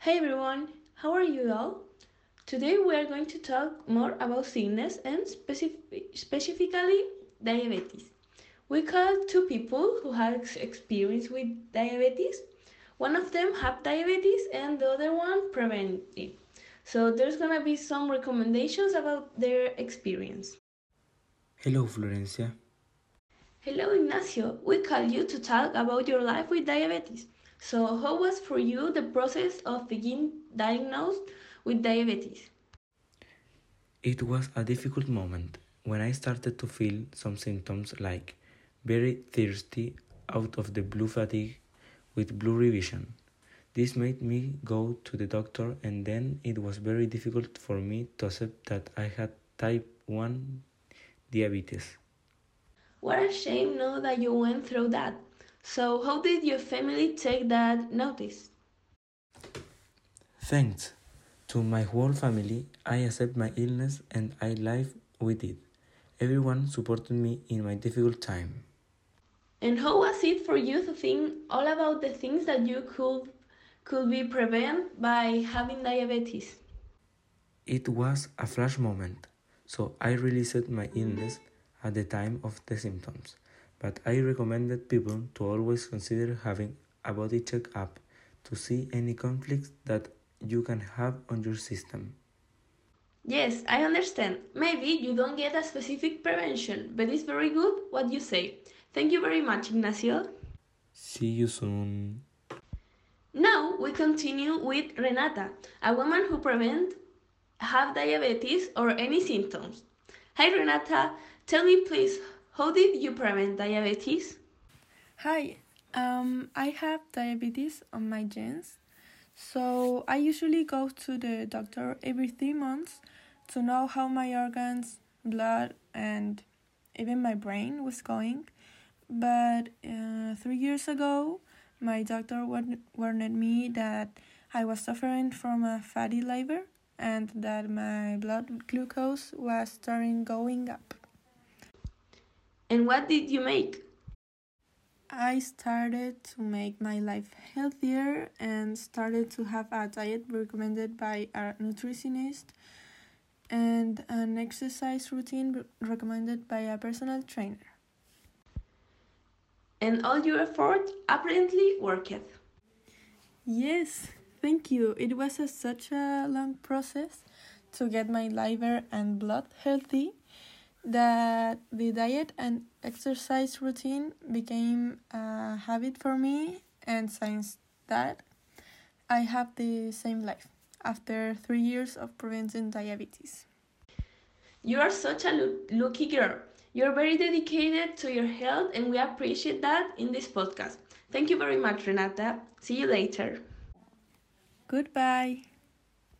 Hey everyone, how are you all? Today we are going to talk more about sickness and specif- specifically diabetes. We call two people who have experience with diabetes. One of them have diabetes and the other one prevent it. So there's gonna be some recommendations about their experience. Hello, Florencia. Hello, Ignacio. We call you to talk about your life with diabetes. So, how was for you the process of being diagnosed with diabetes? It was a difficult moment when I started to feel some symptoms like very thirsty, out of the blue fatigue, with blurry vision. This made me go to the doctor, and then it was very difficult for me to accept that I had type 1 diabetes. What a shame now that you went through that. So, how did your family take that notice? Thanks to my whole family, I accept my illness and I live with it. Everyone supported me in my difficult time. And how was it for you to think all about the things that you could could be prevented by having diabetes? It was a flash moment, so I released my illness at the time of the symptoms, but I recommended people to always consider having a body check-up to see any conflicts that you can have on your system. Yes, I understand. Maybe you don't get a specific prevention, but it's very good what you say. Thank you very much, Ignacio. See you soon. Now we continue with Renata, a woman who prevent have diabetes or any symptoms. Hi Renata, tell me please, how did you prevent diabetes? Hi, um, I have diabetes on my genes, so I usually go to the doctor every three months to know how my organs, blood, and even my brain was going. But uh, three years ago, my doctor warned me that I was suffering from a fatty liver and that my blood glucose was starting going up. And what did you make? I started to make my life healthier and started to have a diet recommended by a nutritionist and an exercise routine recommended by a personal trainer. And all your effort apparently worked. Yes, thank you. It was a, such a long process to get my liver and blood healthy that the diet and exercise routine became a habit for me, and since that, I have the same life after three years of preventing diabetes. You are such a lucky girl. You're very dedicated to your health, and we appreciate that in this podcast. Thank you very much, Renata. See you later. Goodbye.